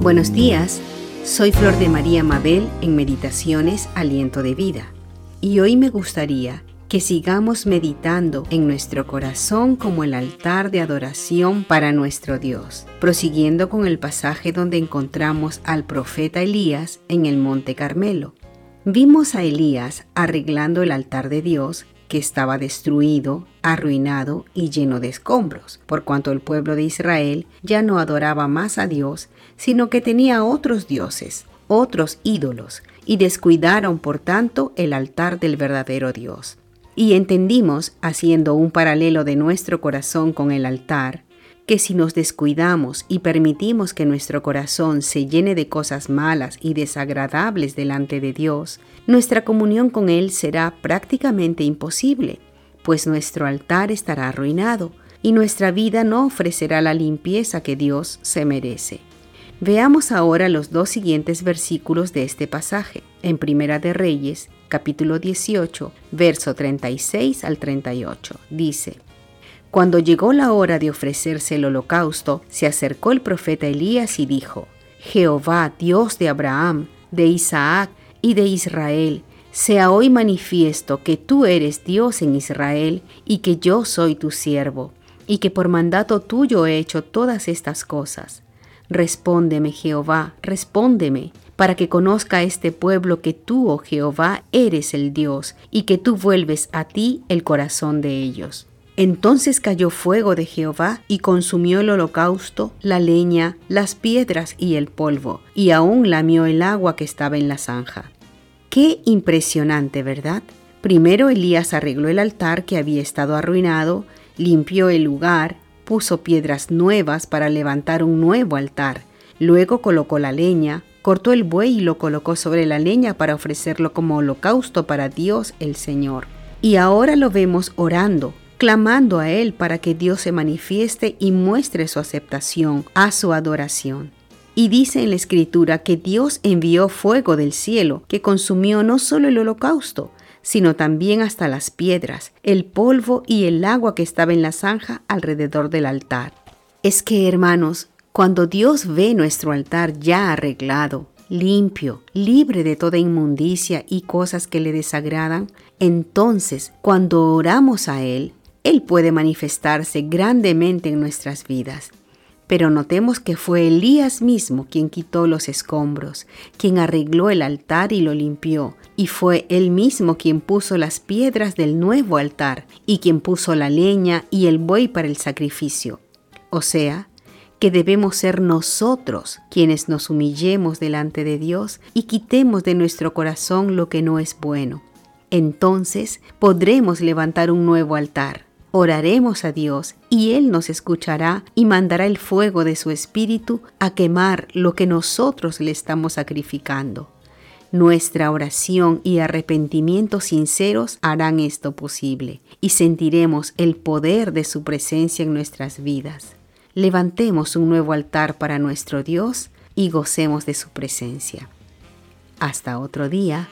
Buenos días, soy Flor de María Mabel en Meditaciones Aliento de Vida y hoy me gustaría que sigamos meditando en nuestro corazón como el altar de adoración para nuestro Dios, prosiguiendo con el pasaje donde encontramos al profeta Elías en el Monte Carmelo. Vimos a Elías arreglando el altar de Dios que estaba destruido, arruinado y lleno de escombros, por cuanto el pueblo de Israel ya no adoraba más a Dios, sino que tenía otros dioses, otros ídolos, y descuidaron por tanto el altar del verdadero Dios. Y entendimos, haciendo un paralelo de nuestro corazón con el altar, que si nos descuidamos y permitimos que nuestro corazón se llene de cosas malas y desagradables delante de Dios, nuestra comunión con Él será prácticamente imposible, pues nuestro altar estará arruinado y nuestra vida no ofrecerá la limpieza que Dios se merece. Veamos ahora los dos siguientes versículos de este pasaje, en Primera de Reyes, capítulo 18, verso 36 al 38. Dice, cuando llegó la hora de ofrecerse el holocausto, se acercó el profeta Elías y dijo, Jehová, Dios de Abraham, de Isaac y de Israel, sea hoy manifiesto que tú eres Dios en Israel y que yo soy tu siervo, y que por mandato tuyo he hecho todas estas cosas. Respóndeme, Jehová, respóndeme, para que conozca este pueblo que tú, oh Jehová, eres el Dios, y que tú vuelves a ti el corazón de ellos. Entonces cayó fuego de Jehová y consumió el holocausto, la leña, las piedras y el polvo, y aún lamió el agua que estaba en la zanja. Qué impresionante, ¿verdad? Primero Elías arregló el altar que había estado arruinado, limpió el lugar, puso piedras nuevas para levantar un nuevo altar, luego colocó la leña, cortó el buey y lo colocó sobre la leña para ofrecerlo como holocausto para Dios el Señor. Y ahora lo vemos orando, clamando a Él para que Dios se manifieste y muestre su aceptación a su adoración. Y dice en la escritura que Dios envió fuego del cielo que consumió no solo el holocausto, sino también hasta las piedras, el polvo y el agua que estaba en la zanja alrededor del altar. Es que, hermanos, cuando Dios ve nuestro altar ya arreglado, limpio, libre de toda inmundicia y cosas que le desagradan, entonces cuando oramos a Él, él puede manifestarse grandemente en nuestras vidas. Pero notemos que fue Elías mismo quien quitó los escombros, quien arregló el altar y lo limpió, y fue él mismo quien puso las piedras del nuevo altar, y quien puso la leña y el buey para el sacrificio. O sea, que debemos ser nosotros quienes nos humillemos delante de Dios y quitemos de nuestro corazón lo que no es bueno. Entonces podremos levantar un nuevo altar Oraremos a Dios y Él nos escuchará y mandará el fuego de su Espíritu a quemar lo que nosotros le estamos sacrificando. Nuestra oración y arrepentimiento sinceros harán esto posible y sentiremos el poder de su presencia en nuestras vidas. Levantemos un nuevo altar para nuestro Dios y gocemos de su presencia. Hasta otro día.